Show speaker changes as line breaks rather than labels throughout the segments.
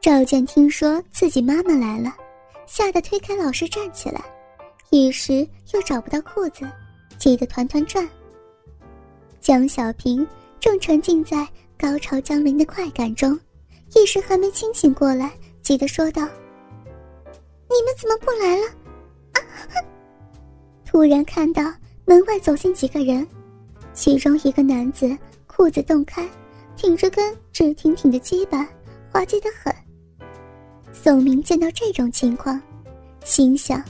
赵健听说自己妈妈来了，吓得推开老师站起来，一时又找不到裤子，急得团团转。江小平正沉浸在高潮降临的快感中，一时还没清醒过来，急得说道：“你们怎么不来了？”啊！突然看到门外走进几个人，其中一个男子裤子洞开，挺着根直挺挺的鸡巴，滑稽的很。宋明见到这种情况，心想：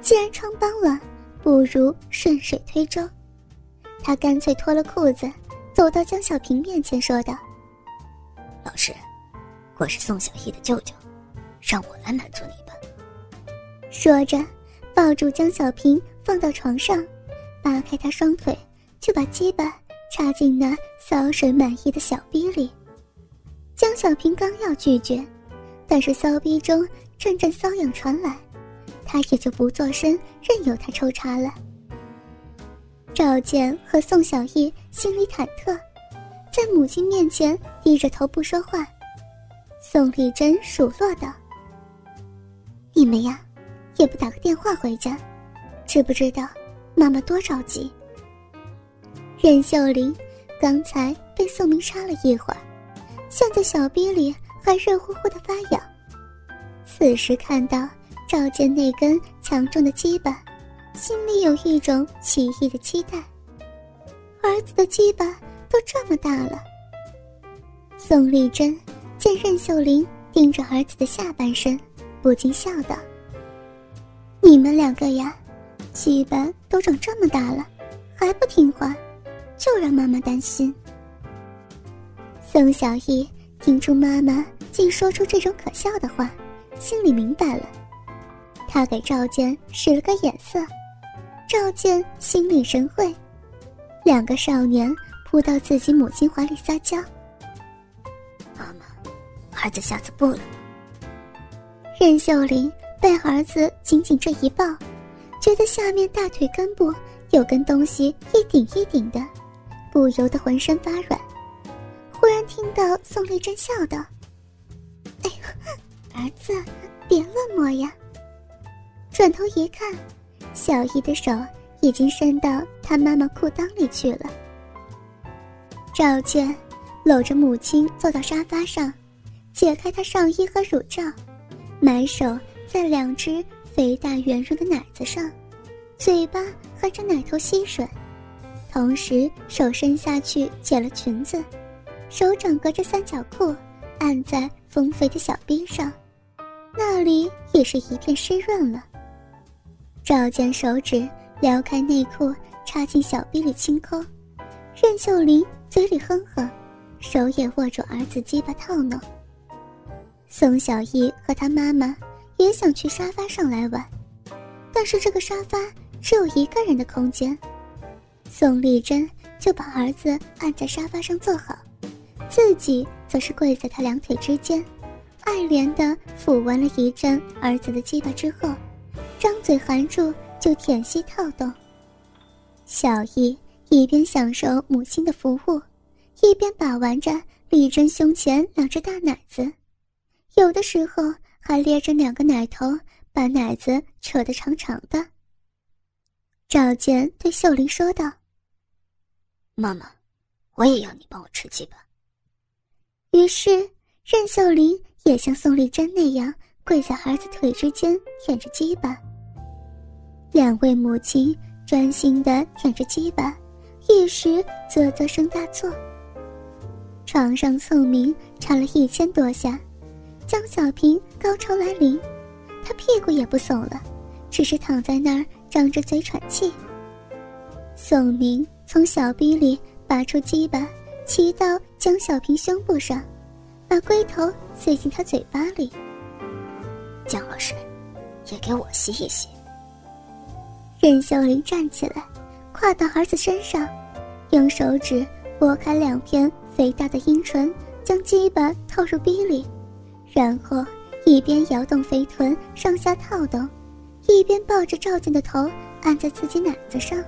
既然穿帮了，不如顺水推舟。他干脆脱了裤子，走到江小平面前，说道：“
老师，我是宋小艺的舅舅，让我来满足你吧。”
说着，抱住江小平放到床上，扒开他双腿，就把鸡巴插进那骚水满溢的小逼里。江小平刚要拒绝。但是骚逼中阵阵瘙痒传来，他也就不做声，任由他抽插了。赵健和宋小艺心里忐忑，在母亲面前低着头不说话。宋丽珍数落道：“你们呀，也不打个电话回家，知不知道妈妈多着急？”任秀玲刚才被宋明杀了一会儿，现在小臂里。还热乎乎的发痒，此时看到赵健那根强壮的鸡巴，心里有一种奇异的期待。儿子的鸡巴都这么大了。宋丽珍见任秀玲盯着儿子的下半身，不禁笑道：“你们两个呀，鸡巴都长这么大了，还不听话，就让妈妈担心。”宋小艺听出妈妈。竟说出这种可笑的话，心里明白了。他给赵健使了个眼色，赵健心领神会，两个少年扑到自己母亲怀里撒娇：“
妈妈，儿子下次不了。”
任秀玲被儿子紧紧这一抱，觉得下面大腿根部有根东西一顶一顶的，不由得浑身发软。突然听到宋丽珍笑道。儿子，别乱摸呀！转头一看，小姨的手已经伸到他妈妈裤裆里去了。赵健搂着母亲坐到沙发上，解开她上衣和乳罩，埋手在两只肥大圆润的奶子上，嘴巴含着奶头吸吮，同时手伸下去解了裙子，手掌隔着三角裤按在丰肥的小臂上。那里也是一片湿润了。赵健手指撩开内裤，插进小臂里轻抠。任秀玲嘴里哼哼，手也握住儿子鸡巴套弄。宋小艺和他妈妈也想去沙发上来玩，但是这个沙发只有一个人的空间。宋丽珍就把儿子按在沙发上坐好，自己则是跪在他两腿之间。爱怜的抚完了一阵儿子的鸡巴之后，张嘴含住就舔吸套动。小易一边享受母亲的服务，一边把玩着丽珍胸前两只大奶子，有的时候还咧着两个奶头，把奶子扯得长长的。赵健对秀玲说道：“
妈妈，我也要你帮我吃鸡巴。”
于是任秀玲。也像宋丽珍那样跪在儿子腿之间舔着鸡巴。两位母亲专心的舔着鸡巴，一时啧啧声大作。床上宋明插了一千多下，江小平高潮来临，他屁股也不耸了，只是躺在那儿张着嘴喘气。宋明从小逼里拔出鸡巴，骑到江小平胸部上。把龟头塞进他嘴巴里。
江老师，也给我吸一吸。
任秀玲站起来，跨到儿子身上，用手指拨开两片肥大的阴唇，将鸡巴套入逼里，然后一边摇动肥臀上下套动，一边抱着赵健的头按在自己奶子上。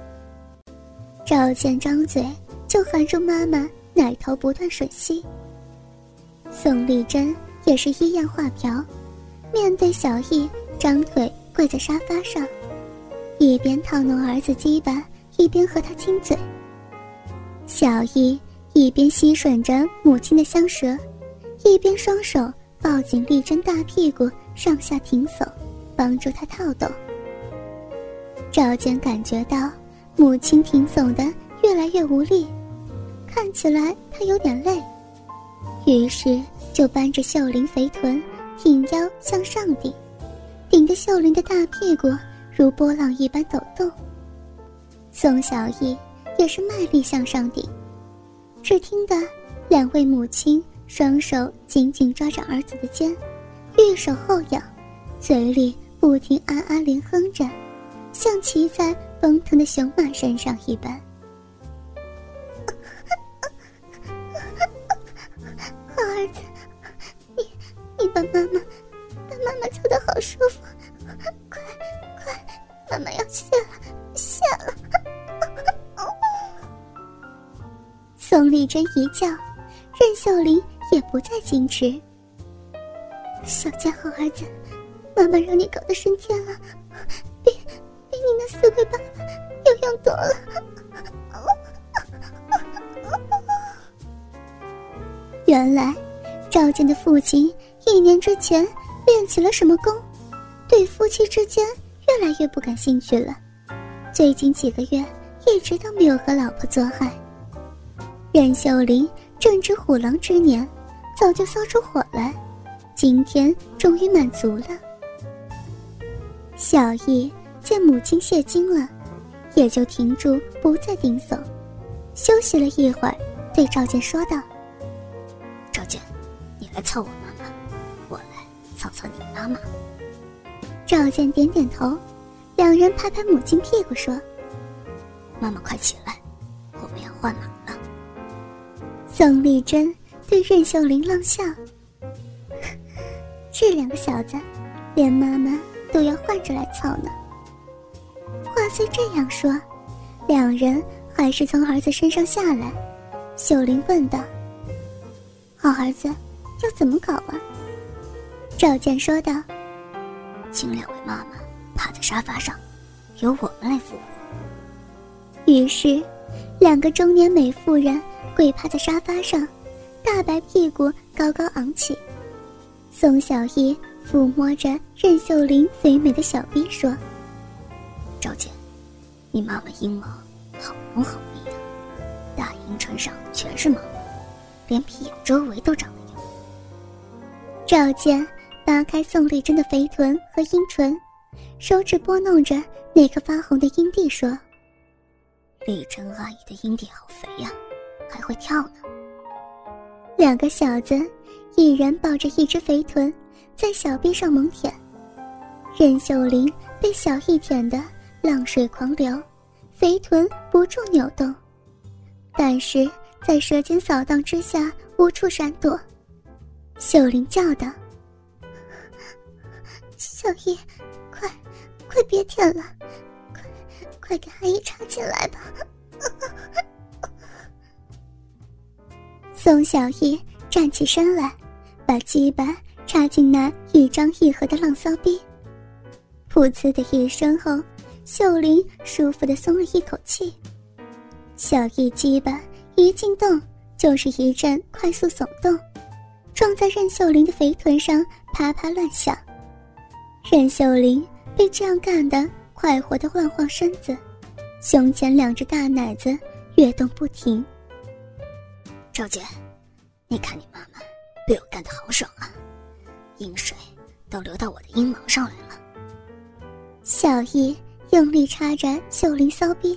赵健张嘴就含住妈妈奶头，不断吮吸。宋丽珍也是一样画瓢，面对小易，张腿跪在沙发上，一边套弄儿子鸡巴，一边和他亲嘴。小易一边吸吮着母亲的香舌，一边双手抱紧丽珍大屁股，上下挺耸，帮助她套动。赵健感觉到母亲挺耸的越来越无力，看起来他有点累，于是就扳着秀玲肥臀，挺腰向上顶，顶着秀玲的大屁股如波浪一般抖动。宋小艺。也是卖力向上顶，只听得两位母亲双手紧紧抓着儿子的肩，玉手后仰，嘴里不停啊啊连哼着，像骑在奔腾的雄马身上一般。妈妈把妈妈操得好舒服，快快，妈妈要下了下了。宋丽珍一叫，任秀玲也不再矜持。小家伙儿子，妈妈让你搞得升天了，比比你那死鬼爸爸有用多了。原来，赵健的父亲一年之前练起了什么功，对夫妻之间越来越不感兴趣了。最近几个月一直都没有和老婆做爱。任秀玲正值虎狼之年，早就骚出火来，今天终于满足了。小易见母亲泄精了，也就停住，不再顶耸，休息了一会儿，对赵健说道：“
赵健，你来操我，操操你妈妈。”
赵健点点头，两人拍拍母亲屁股说：“
妈妈快起来，我们要换马了。”
宋丽珍对任秀玲冷笑：“这两个小子，连妈妈都要换着来操呢。”话虽这样说，两人还是从儿子身上下来。秀玲问道：“好儿子，要怎么搞啊？”赵健说道：“
请两位妈妈趴在沙发上，由我们来服务。”
于是，两个中年美妇人。跪趴在沙发上，大白屁股高高昂起。宋小艺抚摸着任秀玲肥美的小臂说：“
赵姐，你妈妈阴毛好浓好密啊，大阴唇上全是毛，连屁眼周围都长了油。”
赵健扒开宋丽珍的肥臀和阴唇，手指拨弄着那颗发红的阴蒂说：“
丽珍阿姨的阴蒂好肥呀。”还会跳呢。
两个小子，一人抱着一只肥臀，在小臂上猛舔。任秀玲被小易舔得浪水狂流，肥臀不住扭动，但是在舌尖扫荡之下无处闪躲。秀玲叫道：“小易，快，快别舔了，快，快给阿姨插进来吧。”宋小艺站起身来，把鸡巴插进那一张一合的浪骚逼。噗呲的一声后，秀玲舒服的松了一口气。小艺鸡巴一进洞，就是一阵快速耸动，撞在任秀玲的肥臀上，啪啪乱响。任秀玲被这样干的快活的晃晃身子，胸前两只大奶子跃动不停。
赵姐，你看你妈妈被我干得好爽啊，阴水都流到我的阴毛上来了。
小易用力插着秀玲骚逼，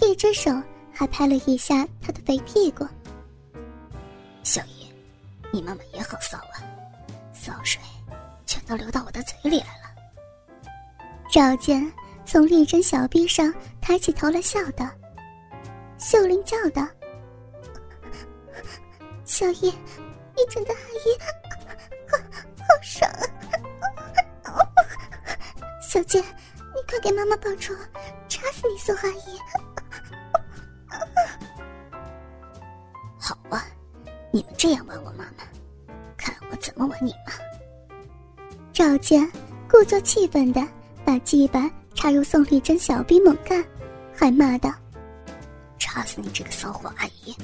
一只手还拍了一下她的肥屁股。
小易，你妈妈也好骚啊，骚水都流到我的嘴里来了。
赵健从丽珍小臂上抬起头来笑道：“秀玲叫道。”小叶，你真的阿姨，好好爽啊！小健，你快给妈妈报仇，插死你宋阿姨！
好啊，你们这样玩我妈妈，看我怎么。玩你？
赵健故作气愤的把鸡巴插入宋丽珍小臂猛干，还骂道：“
插死你这个骚货阿姨！”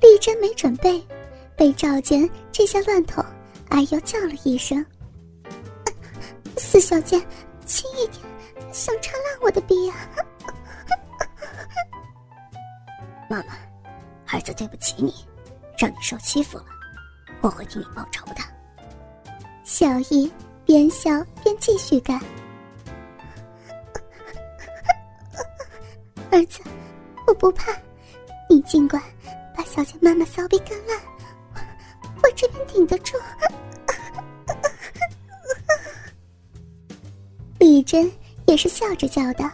丽珍没准备，被赵健这下乱捅，哎呦叫了一声：“四小姐，轻一点，想插烂我的逼啊！”
妈妈，儿子对不起你，让你受欺负了，我会替你报仇的。
小易边笑边继续干。儿子，我不怕，你尽管把小姐妈妈骚逼干烂，我这边顶得住。李珍也是笑着叫道。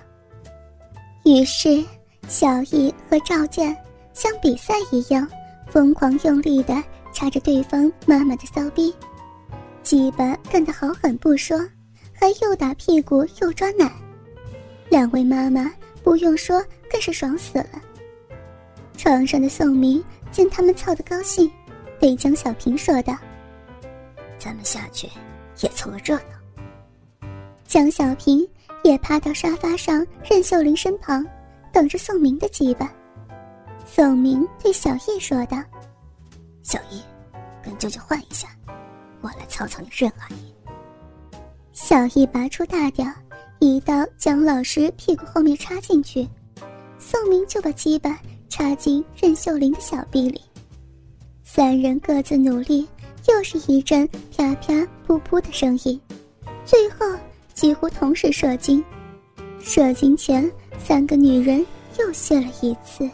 于是。小易和赵健像比赛一样，疯狂用力的插着对方妈妈的骚逼，鸡巴干得好狠不说，还又打屁股又抓奶，两位妈妈不用说更是爽死了。床上的宋明见他们操得高兴，对江小平说道：“
咱们下去也凑个热闹。”
江小平也趴到沙发上任秀玲身旁。等着宋明的鸡巴，宋明对小易说道：“
小易，跟舅舅换一下，我来操操你任阿姨。”
小易拔出大屌，一刀将老师屁股后面插进去，宋明就把鸡巴插进任秀玲的小臂里。三人各自努力，又是一阵啪啪噗噗的声音，最后几乎同时射精。射精前。三个女人又泄了一次。